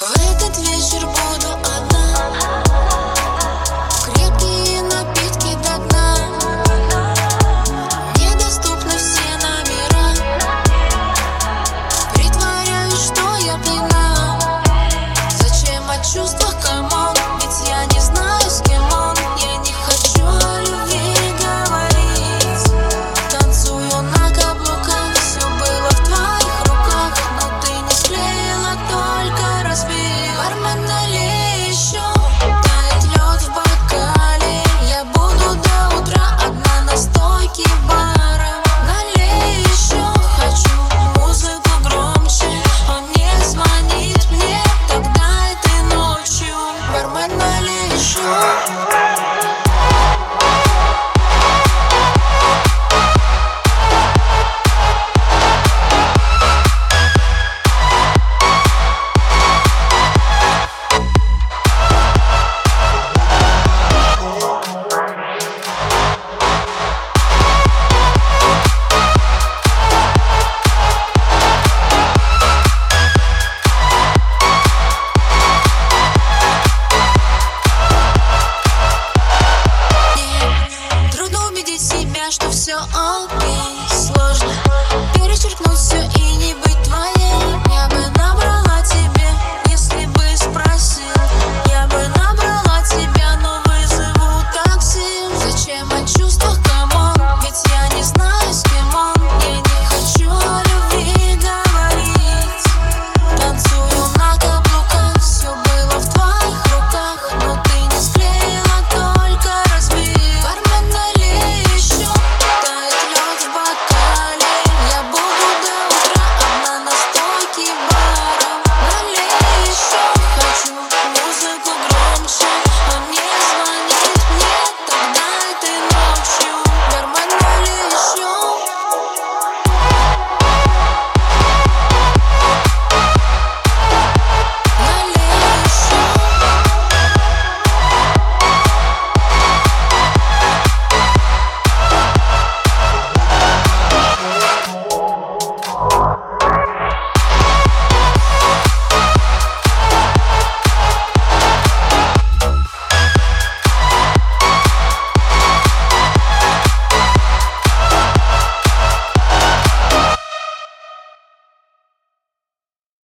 В этот вечер что все окей Сложно. Перечеркнуть все